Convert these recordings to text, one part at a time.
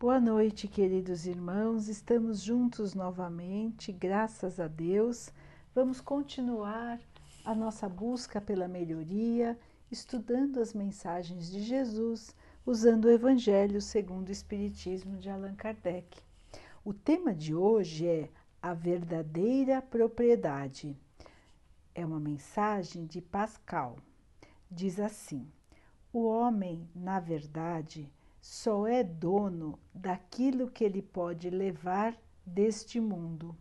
Boa noite, queridos irmãos. Estamos juntos novamente, graças a Deus. Vamos continuar a nossa busca pela melhoria, estudando as mensagens de Jesus, usando o Evangelho segundo o Espiritismo de Allan Kardec. O tema de hoje é a verdadeira propriedade. É uma mensagem de Pascal. Diz assim: O homem, na verdade, só é dono daquilo que ele pode levar deste mundo.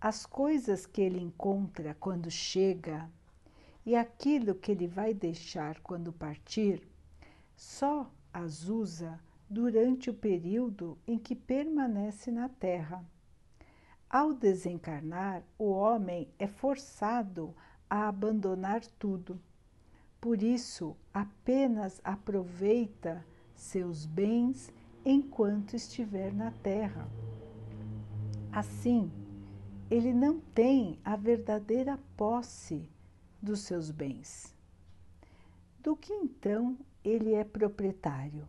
As coisas que ele encontra quando chega e aquilo que ele vai deixar quando partir, só as usa durante o período em que permanece na Terra. Ao desencarnar, o homem é forçado a abandonar tudo. Por isso, apenas aproveita seus bens enquanto estiver na terra. Assim, ele não tem a verdadeira posse dos seus bens. Do que então ele é proprietário?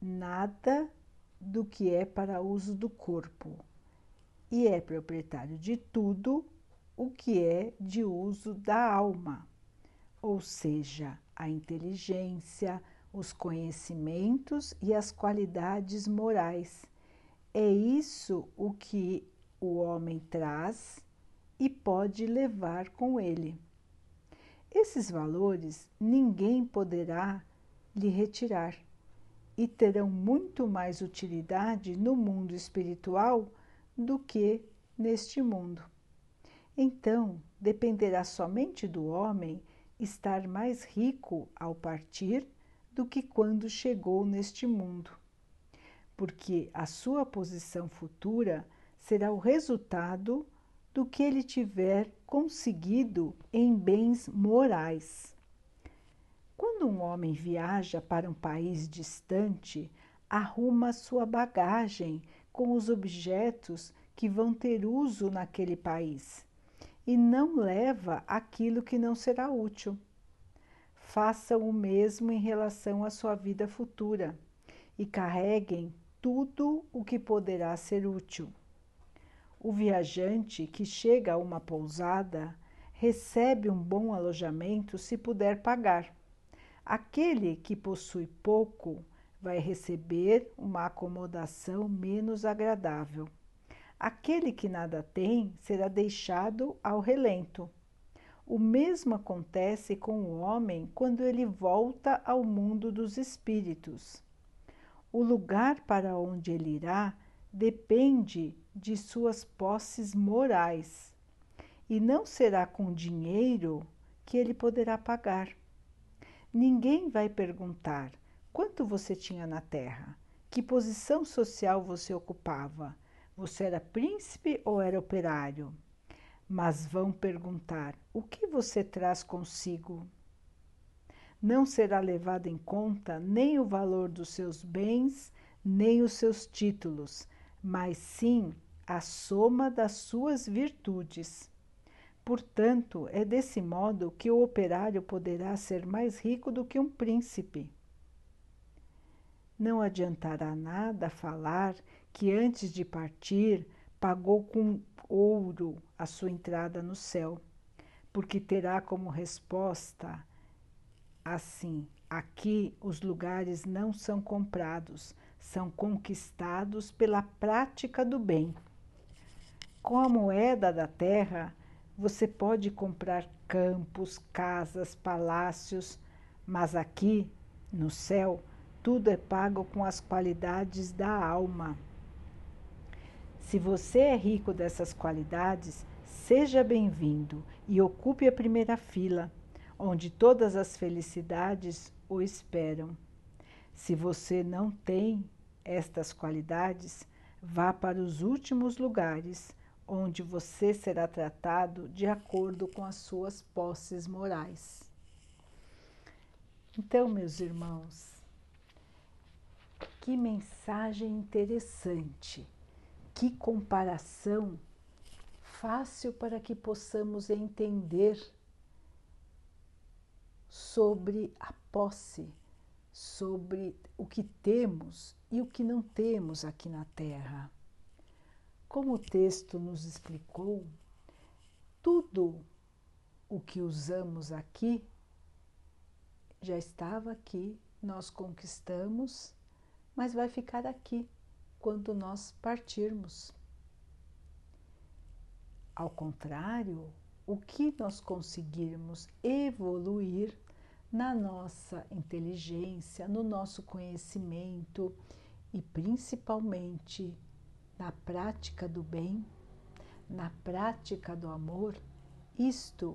Nada do que é para uso do corpo, e é proprietário de tudo o que é de uso da alma, ou seja, a inteligência, os conhecimentos e as qualidades morais. É isso o que o homem traz e pode levar com ele. Esses valores ninguém poderá lhe retirar e terão muito mais utilidade no mundo espiritual do que neste mundo. Então, dependerá somente do homem estar mais rico ao partir do que quando chegou neste mundo, porque a sua posição futura será o resultado do que ele tiver conseguido em bens morais. Quando um homem viaja para um país distante, arruma sua bagagem com os objetos que vão ter uso naquele país e não leva aquilo que não será útil façam o mesmo em relação à sua vida futura e carreguem tudo o que poderá ser útil. O viajante que chega a uma pousada recebe um bom alojamento se puder pagar. Aquele que possui pouco vai receber uma acomodação menos agradável. Aquele que nada tem será deixado ao relento. O mesmo acontece com o homem quando ele volta ao mundo dos espíritos. O lugar para onde ele irá depende de suas posses morais e não será com dinheiro que ele poderá pagar. Ninguém vai perguntar quanto você tinha na terra, que posição social você ocupava, você era príncipe ou era operário mas vão perguntar: o que você traz consigo? Não será levado em conta nem o valor dos seus bens, nem os seus títulos, mas sim a soma das suas virtudes. Portanto, é desse modo que o operário poderá ser mais rico do que um príncipe. Não adiantará nada falar que antes de partir pagou com ouro a sua entrada no céu, porque terá como resposta assim: aqui os lugares não são comprados, são conquistados pela prática do bem. Com a moeda da terra, você pode comprar campos, casas, palácios, mas aqui, no céu, tudo é pago com as qualidades da alma. Se você é rico dessas qualidades, seja bem-vindo e ocupe a primeira fila, onde todas as felicidades o esperam. Se você não tem estas qualidades, vá para os últimos lugares, onde você será tratado de acordo com as suas posses morais. Então, meus irmãos, que mensagem interessante que comparação fácil para que possamos entender sobre a posse, sobre o que temos e o que não temos aqui na Terra. Como o texto nos explicou, tudo o que usamos aqui já estava aqui, nós conquistamos, mas vai ficar aqui quando nós partirmos. Ao contrário, o que nós conseguirmos evoluir na nossa inteligência, no nosso conhecimento e principalmente na prática do bem, na prática do amor, isto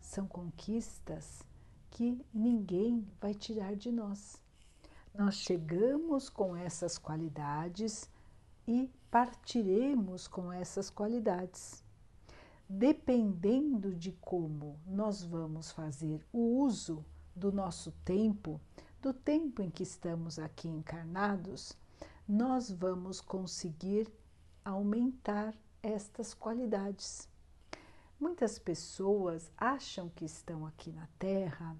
são conquistas que ninguém vai tirar de nós. Nós chegamos com essas qualidades e partiremos com essas qualidades. Dependendo de como nós vamos fazer o uso do nosso tempo, do tempo em que estamos aqui encarnados, nós vamos conseguir aumentar estas qualidades. Muitas pessoas acham que estão aqui na Terra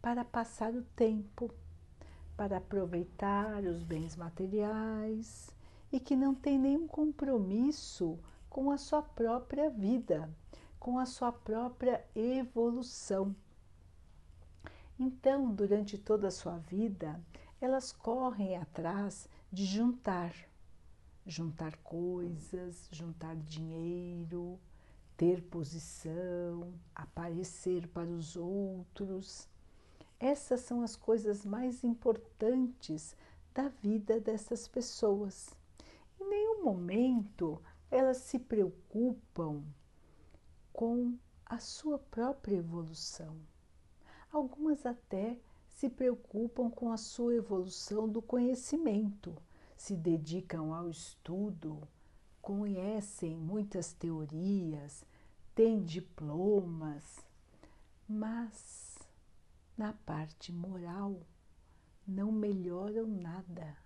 para passar o tempo, para aproveitar os bens materiais e que não tem nenhum compromisso com a sua própria vida, com a sua própria evolução. Então, durante toda a sua vida, elas correm atrás de juntar, juntar coisas, juntar dinheiro, ter posição, aparecer para os outros. Essas são as coisas mais importantes da vida dessas pessoas. Em nenhum momento elas se preocupam com a sua própria evolução. Algumas até se preocupam com a sua evolução do conhecimento, se dedicam ao estudo, conhecem muitas teorias, têm diplomas, mas na parte moral não melhoram nada.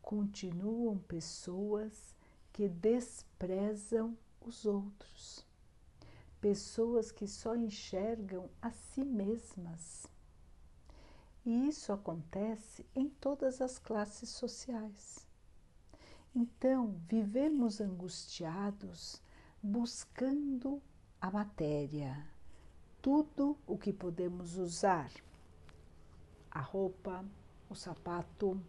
Continuam pessoas que desprezam os outros pessoas que só enxergam a si mesmas. E isso acontece em todas as classes sociais. Então, vivemos angustiados buscando a matéria, tudo o que podemos usar: a roupa, o sapato,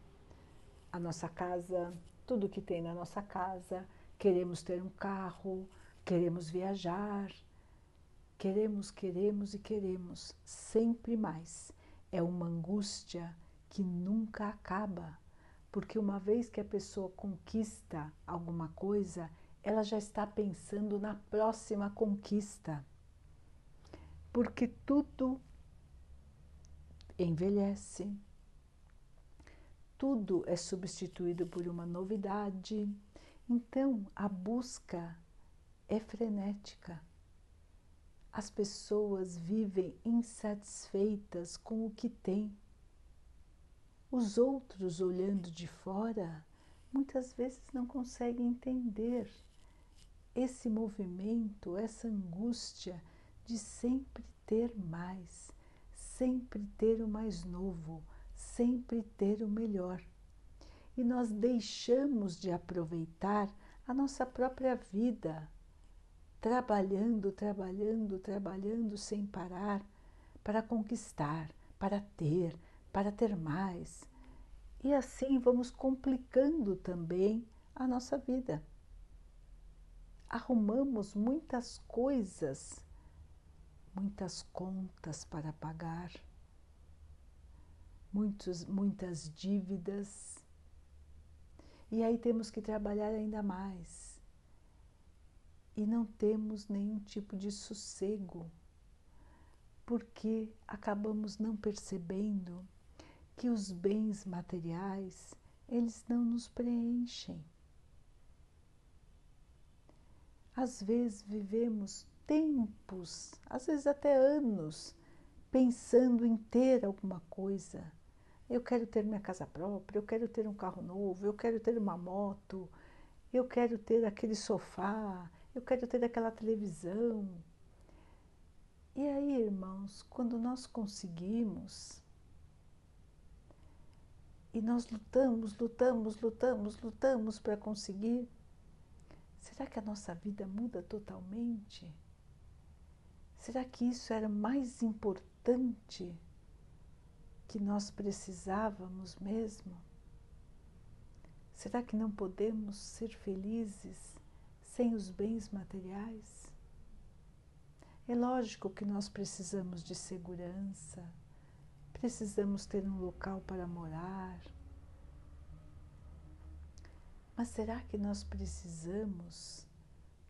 a nossa casa, tudo que tem na nossa casa. Queremos ter um carro, queremos viajar, Queremos, queremos e queremos sempre mais. É uma angústia que nunca acaba, porque uma vez que a pessoa conquista alguma coisa, ela já está pensando na próxima conquista. Porque tudo envelhece, tudo é substituído por uma novidade. Então, a busca é frenética as pessoas vivem insatisfeitas com o que têm. Os outros, olhando de fora, muitas vezes não conseguem entender esse movimento, essa angústia de sempre ter mais, sempre ter o mais novo, sempre ter o melhor. E nós deixamos de aproveitar a nossa própria vida trabalhando, trabalhando, trabalhando sem parar para conquistar, para ter, para ter mais. E assim vamos complicando também a nossa vida. Arrumamos muitas coisas, muitas contas para pagar, muitos, muitas dívidas. E aí temos que trabalhar ainda mais e não temos nenhum tipo de sossego, porque acabamos não percebendo que os bens materiais, eles não nos preenchem. Às vezes vivemos tempos, às vezes até anos, pensando em ter alguma coisa. Eu quero ter minha casa própria, eu quero ter um carro novo, eu quero ter uma moto, eu quero ter aquele sofá, eu quero ter aquela televisão. E aí, irmãos, quando nós conseguimos, e nós lutamos, lutamos, lutamos, lutamos para conseguir, será que a nossa vida muda totalmente? Será que isso era mais importante que nós precisávamos mesmo? Será que não podemos ser felizes sem os bens materiais? É lógico que nós precisamos de segurança, precisamos ter um local para morar. Mas será que nós precisamos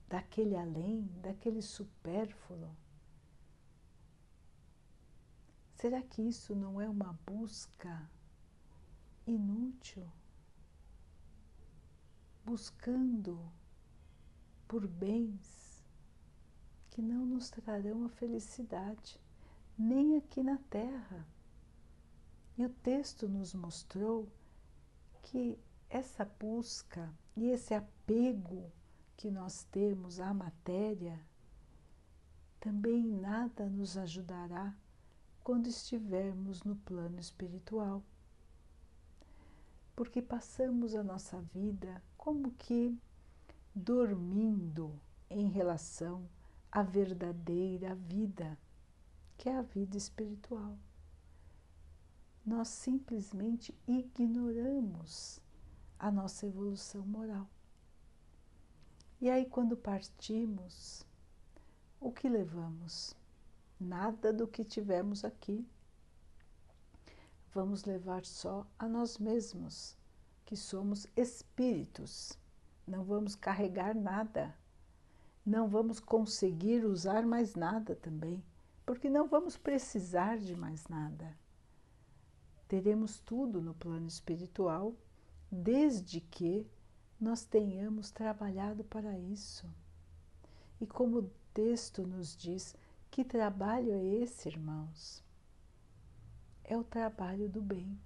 daquele além, daquele supérfluo? Será que isso não é uma busca inútil? Buscando por bens que não nos trarão a felicidade, nem aqui na terra. E o texto nos mostrou que essa busca e esse apego que nós temos à matéria também nada nos ajudará quando estivermos no plano espiritual. Porque passamos a nossa vida como que dormindo em relação à verdadeira vida, que é a vida espiritual. Nós simplesmente ignoramos a nossa evolução moral. E aí, quando partimos, o que levamos? Nada do que tivemos aqui. Vamos levar só a nós mesmos, que somos espíritos. Não vamos carregar nada. Não vamos conseguir usar mais nada também, porque não vamos precisar de mais nada. Teremos tudo no plano espiritual, desde que nós tenhamos trabalhado para isso. E como o texto nos diz, que trabalho é esse, irmãos? É o trabalho do bem,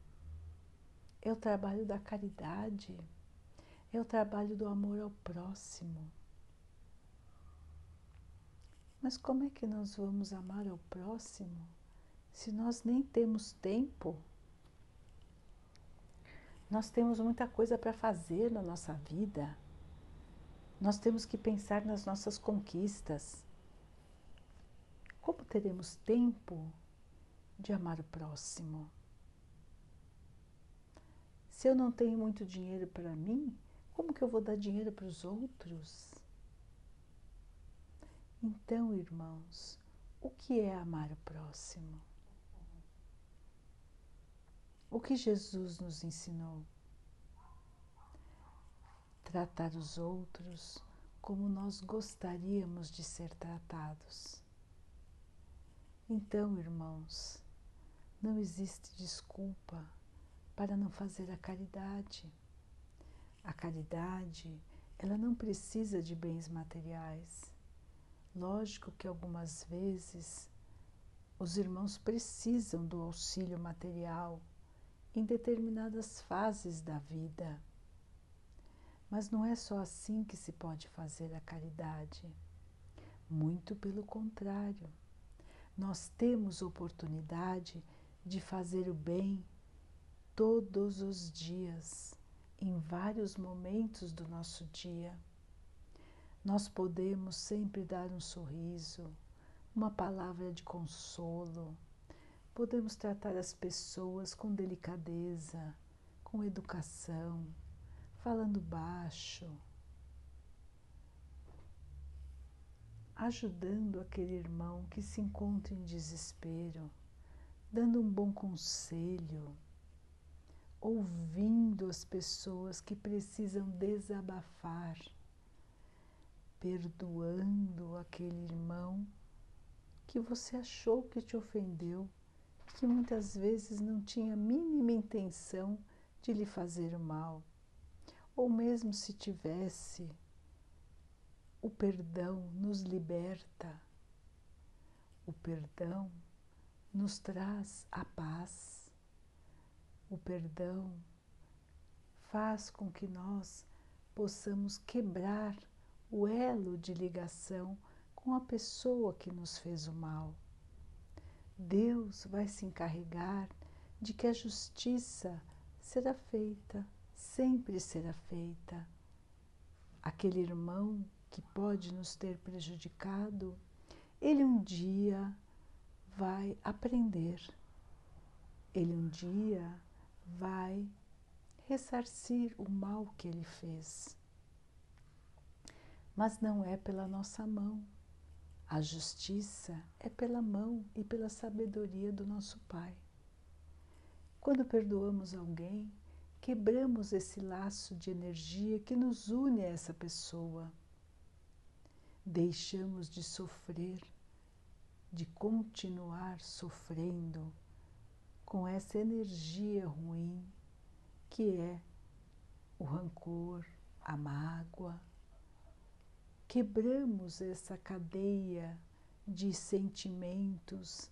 é o trabalho da caridade, é o trabalho do amor ao próximo. Mas como é que nós vamos amar ao próximo se nós nem temos tempo? Nós temos muita coisa para fazer na nossa vida. Nós temos que pensar nas nossas conquistas. Como teremos tempo de amar o próximo? Se eu não tenho muito dinheiro para mim, como que eu vou dar dinheiro para os outros? Então, irmãos, o que é amar o próximo? O que Jesus nos ensinou? Tratar os outros como nós gostaríamos de ser tratados. Então, irmãos, não existe desculpa para não fazer a caridade. A caridade, ela não precisa de bens materiais. Lógico que algumas vezes os irmãos precisam do auxílio material em determinadas fases da vida. Mas não é só assim que se pode fazer a caridade. Muito pelo contrário nós temos oportunidade de fazer o bem todos os dias, em vários momentos do nosso dia. Nós podemos sempre dar um sorriso, uma palavra de consolo, podemos tratar as pessoas com delicadeza, com educação, falando baixo ajudando aquele irmão que se encontra em desespero, dando um bom conselho, ouvindo as pessoas que precisam desabafar, perdoando aquele irmão que você achou que te ofendeu, que muitas vezes não tinha a mínima intenção de lhe fazer o mal, ou mesmo se tivesse o perdão nos liberta, o perdão nos traz a paz, o perdão faz com que nós possamos quebrar o elo de ligação com a pessoa que nos fez o mal. Deus vai se encarregar de que a justiça será feita, sempre será feita. Aquele irmão que pode nos ter prejudicado, ele um dia vai aprender, ele um dia vai ressarcir o mal que ele fez. Mas não é pela nossa mão. A justiça é pela mão e pela sabedoria do nosso Pai. Quando perdoamos alguém, quebramos esse laço de energia que nos une a essa pessoa. Deixamos de sofrer, de continuar sofrendo com essa energia ruim que é o rancor, a mágoa. Quebramos essa cadeia de sentimentos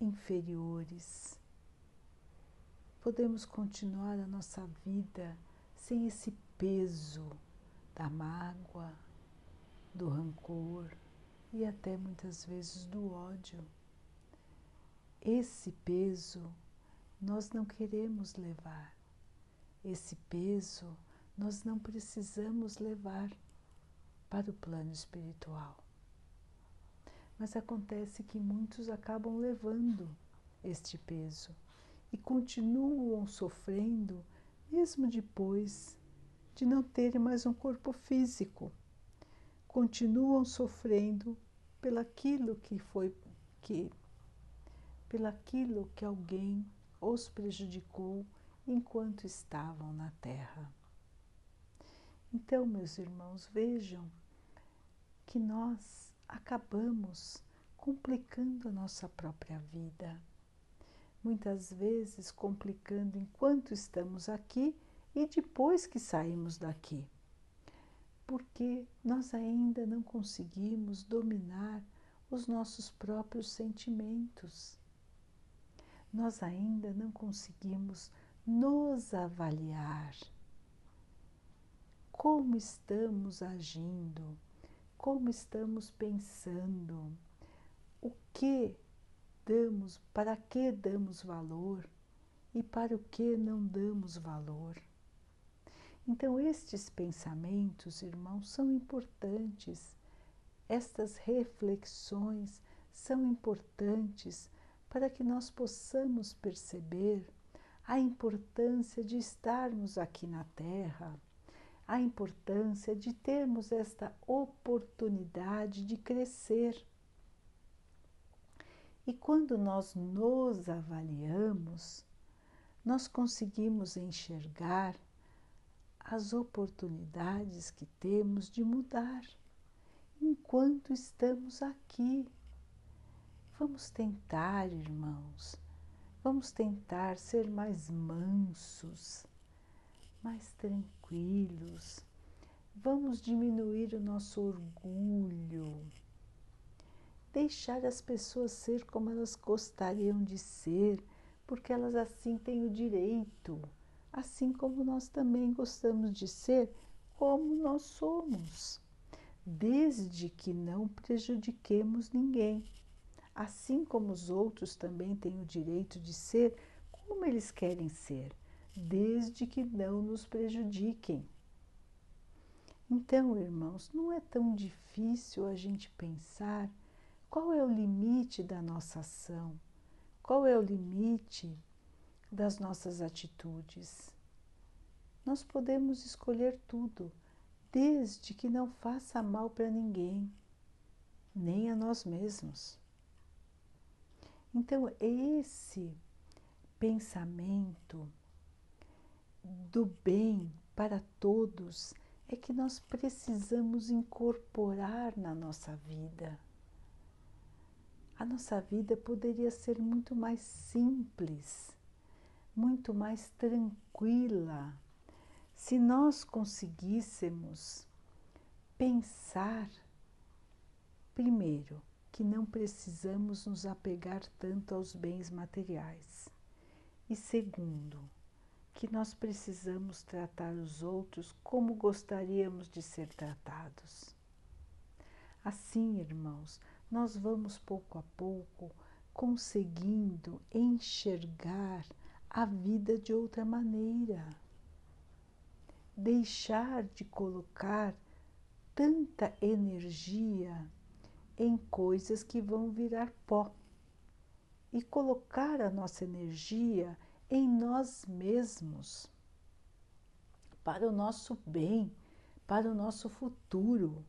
inferiores. Podemos continuar a nossa vida sem esse peso da mágoa, do rancor e até muitas vezes do ódio. Esse peso nós não queremos levar. Esse peso nós não precisamos levar para o plano espiritual. Mas acontece que muitos acabam levando este peso e continuam sofrendo mesmo depois de não terem mais um corpo físico. Continuam sofrendo pelaquilo que foi que pelaquilo que alguém os prejudicou enquanto estavam na terra. Então, meus irmãos, vejam que nós acabamos complicando a nossa própria vida. Muitas vezes complicando enquanto estamos aqui e depois que saímos daqui. Porque nós ainda não conseguimos dominar os nossos próprios sentimentos nós ainda não conseguimos nos avaliar. Como estamos agindo? Como estamos pensando? O que damos, para que damos valor e para o que não damos valor? Então, estes pensamentos, irmãos, são importantes. Estas reflexões são importantes para que nós possamos perceber a importância de estarmos aqui na Terra, a importância de termos esta oportunidade de crescer. E quando nós nos avaliamos, nós conseguimos enxergar as oportunidades que temos de mudar enquanto estamos aqui. Vamos tentar, irmãos, vamos tentar ser mais mansos, mais tranquilos. Vamos diminuir o nosso orgulho, deixar as pessoas ser como elas gostariam de ser, porque elas assim têm o direito, assim como nós também gostamos de ser como nós somos, desde que não prejudiquemos ninguém assim como os outros também têm o direito de ser como eles querem ser, desde que não nos prejudiquem. Então, irmãos, não é tão difícil a gente pensar qual é o limite da nossa ação, qual é o limite das nossas atitudes. Nós podemos escolher tudo, desde que não faça mal para ninguém, nem a nós mesmos. Então, esse pensamento do bem para todos é que nós precisamos incorporar na nossa vida. A nossa vida poderia ser muito mais simples, muito mais tranquila, se nós conseguíssemos pensar primeiro que não precisamos nos apegar tanto aos bens materiais. E segundo, que nós precisamos tratar os outros como gostaríamos de ser tratados. Assim, irmãos, nós vamos pouco a pouco conseguindo enxergar a vida de outra maneira. Deixar de colocar tanta energia em coisas que vão virar pó e colocar a nossa energia em nós mesmos, para o nosso bem, para o nosso futuro.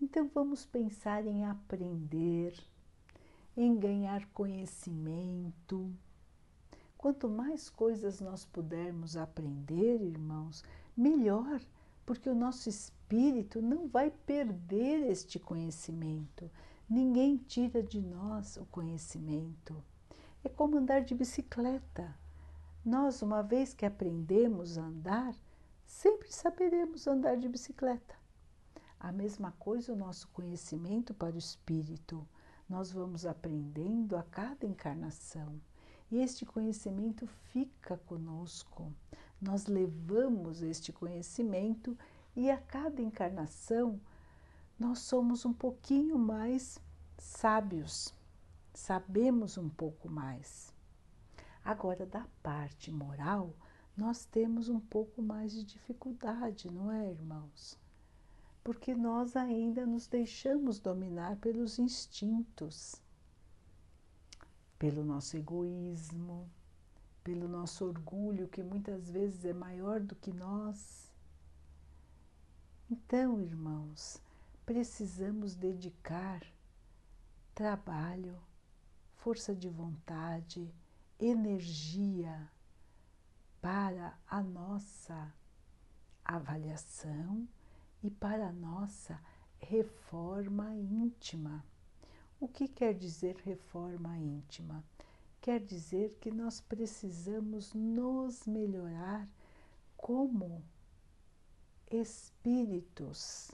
Então vamos pensar em aprender, em ganhar conhecimento. Quanto mais coisas nós pudermos aprender, irmãos, melhor, porque o nosso espírito não vai perder este conhecimento. Ninguém tira de nós o conhecimento. É como andar de bicicleta. Nós, uma vez que aprendemos a andar, sempre saberemos andar de bicicleta. A mesma coisa o nosso conhecimento para o espírito. Nós vamos aprendendo a cada encarnação. E este conhecimento fica conosco. Nós levamos este conhecimento e a cada encarnação nós somos um pouquinho mais sábios, sabemos um pouco mais. Agora, da parte moral, nós temos um pouco mais de dificuldade, não é, irmãos? Porque nós ainda nos deixamos dominar pelos instintos, pelo nosso egoísmo, pelo nosso orgulho, que muitas vezes é maior do que nós. Então, irmãos, precisamos dedicar trabalho, força de vontade, energia para a nossa avaliação e para a nossa reforma íntima. O que quer dizer reforma íntima? Quer dizer que nós precisamos nos melhorar como espíritos.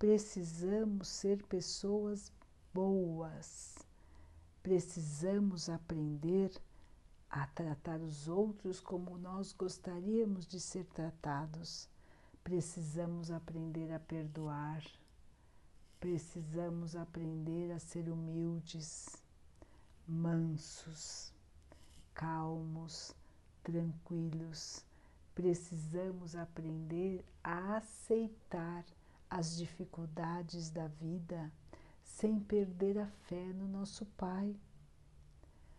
Precisamos ser pessoas boas. Precisamos aprender a tratar os outros como nós gostaríamos de ser tratados. Precisamos aprender a perdoar. Precisamos aprender a ser humildes, mansos, calmos, tranquilos. Precisamos aprender a aceitar as dificuldades da vida sem perder a fé no nosso Pai,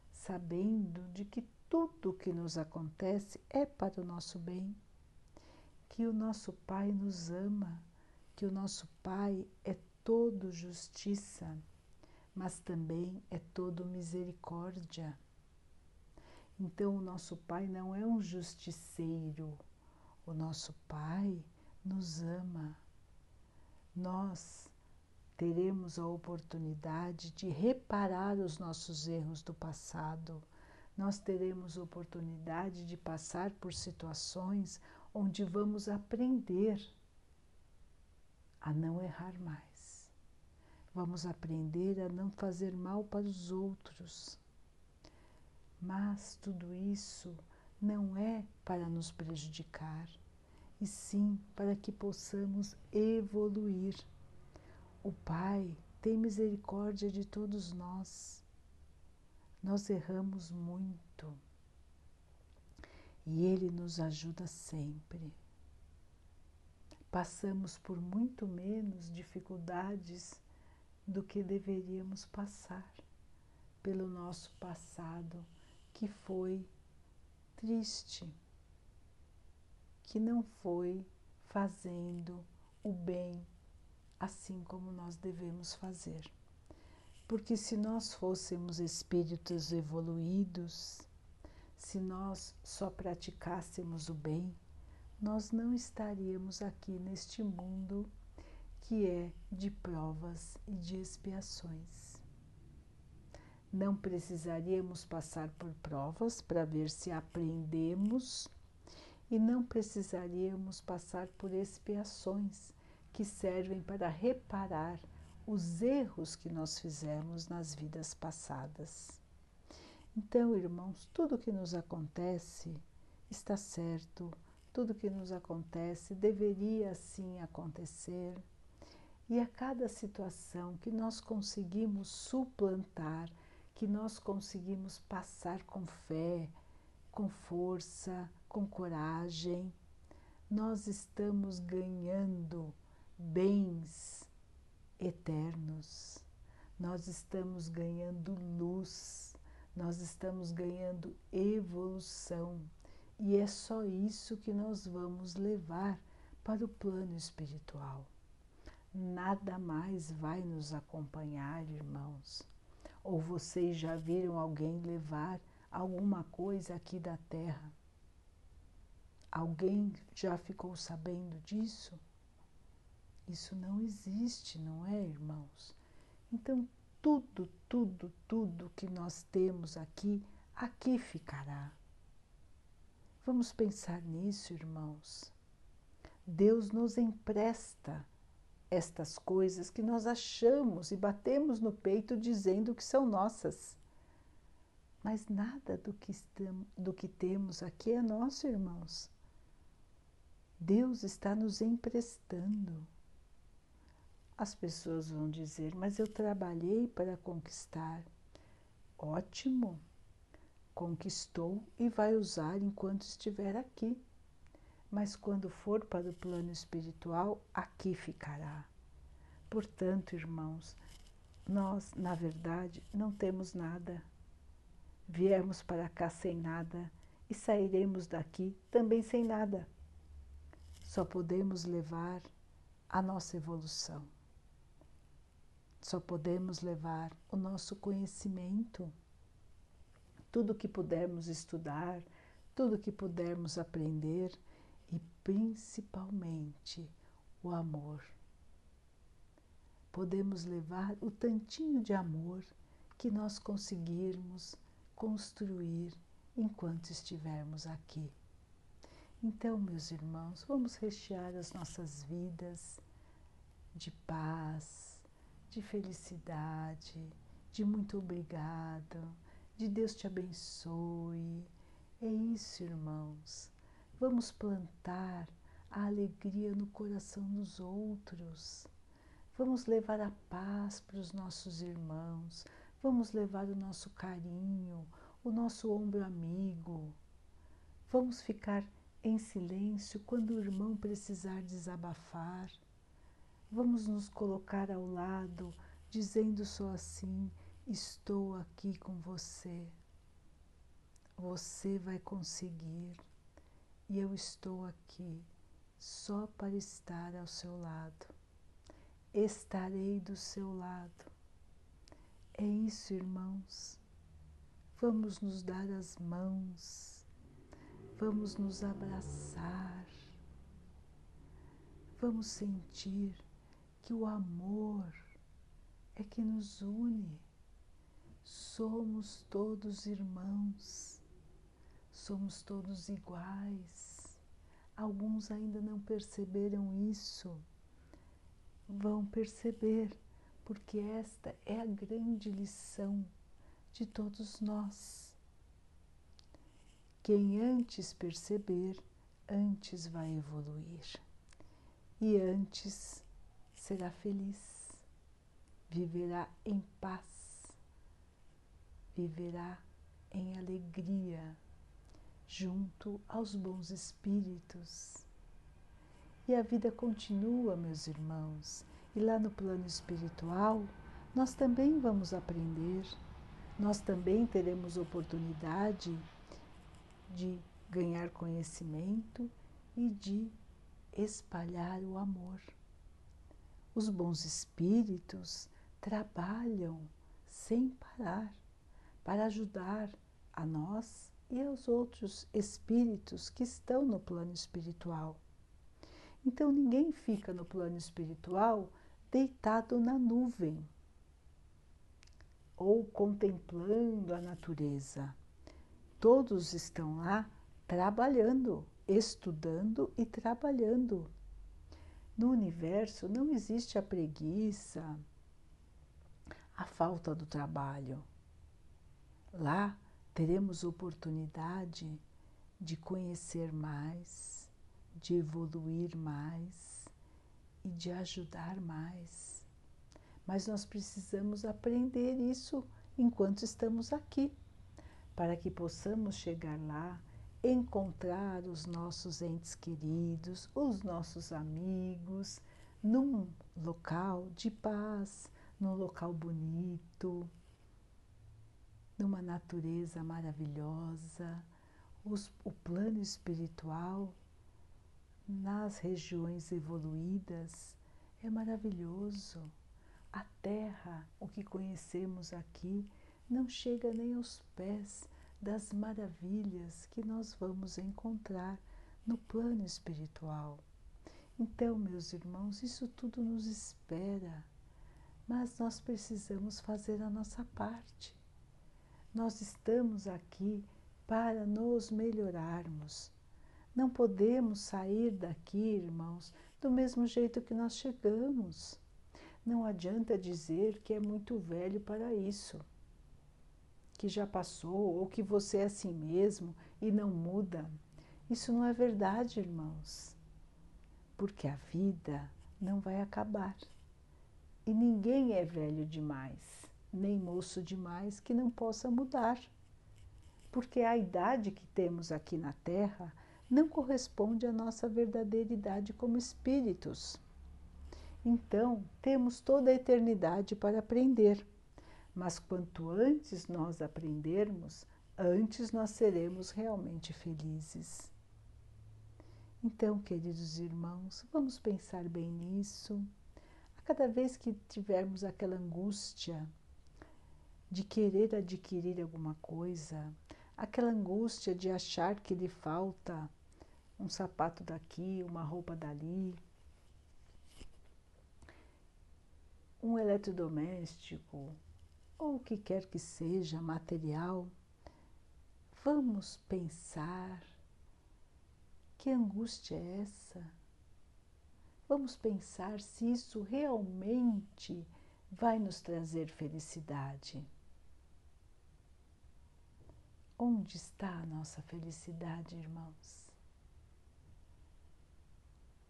sabendo de que tudo o que nos acontece é para o nosso bem, que o nosso Pai nos ama, que o nosso Pai é todo justiça, mas também é todo misericórdia. Então, o nosso Pai não é um justiceiro, o nosso Pai nos ama nós teremos a oportunidade de reparar os nossos erros do passado. Nós teremos oportunidade de passar por situações onde vamos aprender a não errar mais. Vamos aprender a não fazer mal para os outros. Mas tudo isso não é para nos prejudicar e sim para que possamos evoluir. O Pai tem misericórdia de todos nós. Nós erramos muito e Ele nos ajuda sempre. Passamos por muito menos dificuldades do que deveríamos passar pelo nosso passado, que foi triste que não foi fazendo o bem assim como nós devemos fazer. Porque se nós fôssemos espíritos evoluídos, se nós só praticássemos o bem, nós não estaríamos aqui neste mundo que é de provas e de expiações. Não precisaríamos passar por provas para ver se aprendemos e não precisaríamos passar por expiações que servem para reparar os erros que nós fizemos nas vidas passadas. Então, irmãos, tudo que nos acontece está certo, tudo que nos acontece deveria assim acontecer. E a cada situação que nós conseguimos suplantar, que nós conseguimos passar com fé, com força, com coragem. Nós estamos ganhando bens eternos, nós estamos ganhando luz, nós estamos ganhando evolução e é só isso que nós vamos levar para o plano espiritual. Nada mais vai nos acompanhar, irmãos. Ou vocês já viram alguém levar alguma coisa aqui da terra? Alguém já ficou sabendo disso? Isso não existe, não é, irmãos? Então, tudo, tudo, tudo que nós temos aqui, aqui ficará. Vamos pensar nisso, irmãos. Deus nos empresta estas coisas que nós achamos e batemos no peito dizendo que são nossas. Mas nada do que, estamos, do que temos aqui é nosso, irmãos. Deus está nos emprestando. As pessoas vão dizer, mas eu trabalhei para conquistar. Ótimo! conquistou e vai usar enquanto estiver aqui. Mas quando for para o plano espiritual, aqui ficará. Portanto, irmãos, nós, na verdade, não temos nada. Viemos para cá sem nada e sairemos daqui também sem nada. Só podemos levar a nossa evolução. Só podemos levar o nosso conhecimento tudo que pudermos estudar, tudo que pudermos aprender e principalmente o amor. Podemos levar o tantinho de amor que nós conseguirmos construir enquanto estivermos aqui. Então, meus irmãos, vamos rechear as nossas vidas de paz, de felicidade, de muito obrigado de Deus te abençoe. É isso, irmãos. Vamos plantar a alegria no coração dos outros. Vamos levar a paz para os nossos irmãos. Vamos levar o nosso carinho, o nosso ombro amigo. Vamos ficar em silêncio quando o irmão precisar desabafar. Vamos nos colocar ao lado, dizendo só assim: Estou aqui com você. Você vai conseguir. E eu estou aqui só para estar ao seu lado. Estarei do seu lado. É isso, irmãos. Vamos nos dar as mãos. Vamos nos abraçar. Vamos sentir que o amor é que nos une Somos todos irmãos, somos todos iguais. Alguns ainda não perceberam isso. Vão perceber, porque esta é a grande lição de todos nós. Quem antes perceber, antes vai evoluir e antes será feliz, viverá em paz viverá em alegria junto aos bons espíritos. E a vida continua, meus irmãos, e lá no plano espiritual nós também vamos aprender, nós também teremos oportunidade de ganhar conhecimento e de espalhar o amor. Os bons espíritos trabalham sem parar para ajudar a nós e aos outros espíritos que estão no plano espiritual. Então ninguém fica no plano espiritual deitado na nuvem ou contemplando a natureza. Todos estão lá trabalhando, estudando e trabalhando. No universo não existe a preguiça, a falta do trabalho. Lá teremos oportunidade de conhecer mais, de evoluir mais e de ajudar mais. Mas nós precisamos aprender isso enquanto estamos aqui. para que possamos chegar lá, encontrar os nossos entes queridos, os nossos amigos, num local de paz, num local bonito, numa natureza maravilhosa, os, o plano espiritual nas regiões evoluídas é maravilhoso. A Terra, o que conhecemos aqui, não chega nem aos pés das maravilhas que nós vamos encontrar no plano espiritual. Então, meus irmãos, isso tudo nos espera, mas nós precisamos fazer a nossa parte. Nós estamos aqui para nos melhorarmos. Não podemos sair daqui, irmãos, do mesmo jeito que nós chegamos. Não adianta dizer que é muito velho para isso, que já passou ou que você é assim mesmo e não muda. Isso não é verdade, irmãos porque a vida não vai acabar. E ninguém é velho demais, nem moço demais que não possa mudar. Porque a idade que temos aqui na Terra não corresponde à nossa verdadeira idade como espíritos. Então, temos toda a eternidade para aprender. Mas quanto antes nós aprendermos, antes nós seremos realmente felizes. Então, queridos irmãos, vamos pensar bem nisso. A cada vez que tivermos aquela angústia de querer adquirir alguma coisa, aquela angústia de achar que lhe falta um sapato daqui, uma roupa dali, um eletrodoméstico, ou o que quer que seja, material, vamos pensar que angústia é essa? Vamos pensar se isso realmente vai nos trazer felicidade. Onde está a nossa felicidade, irmãos?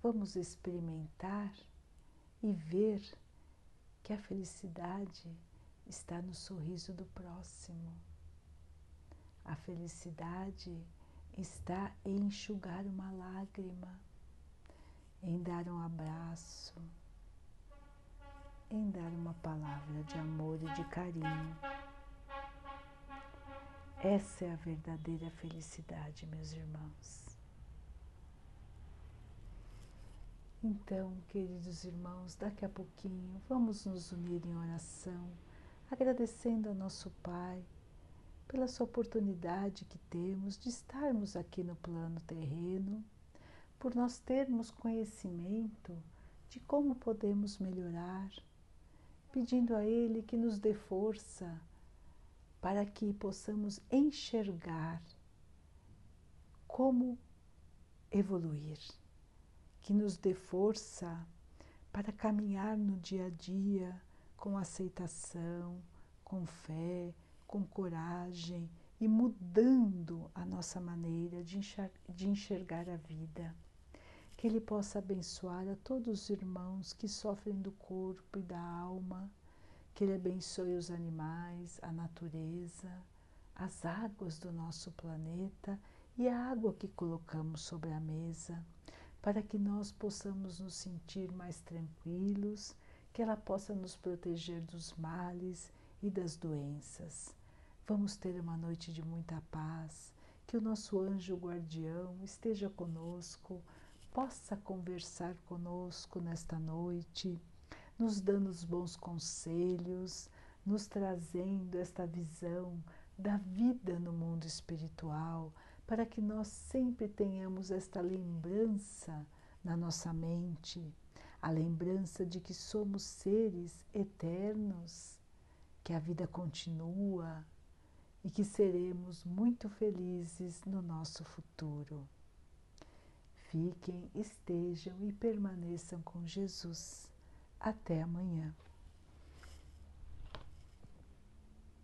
Vamos experimentar e ver que a felicidade está no sorriso do próximo. A felicidade está em enxugar uma lágrima, em dar um abraço, em dar uma palavra de amor e de carinho. Essa é a verdadeira felicidade, meus irmãos. Então, queridos irmãos, daqui a pouquinho vamos nos unir em oração, agradecendo a nosso Pai pela sua oportunidade que temos de estarmos aqui no plano terreno, por nós termos conhecimento de como podemos melhorar, pedindo a Ele que nos dê força para que possamos enxergar como evoluir, que nos dê força para caminhar no dia a dia com aceitação, com fé, com coragem e mudando a nossa maneira de enxergar a vida. Que Ele possa abençoar a todos os irmãos que sofrem do corpo e da alma, que Ele abençoe os animais, a natureza, as águas do nosso planeta e a água que colocamos sobre a mesa, para que nós possamos nos sentir mais tranquilos, que ela possa nos proteger dos males e das doenças. Vamos ter uma noite de muita paz, que o nosso anjo guardião esteja conosco, possa conversar conosco nesta noite, nos dando os bons conselhos, nos trazendo esta visão da vida no mundo espiritual, para que nós sempre tenhamos esta lembrança na nossa mente, a lembrança de que somos seres eternos, que a vida continua, e que seremos muito felizes no nosso futuro. Fiquem, estejam e permaneçam com Jesus. Até amanhã.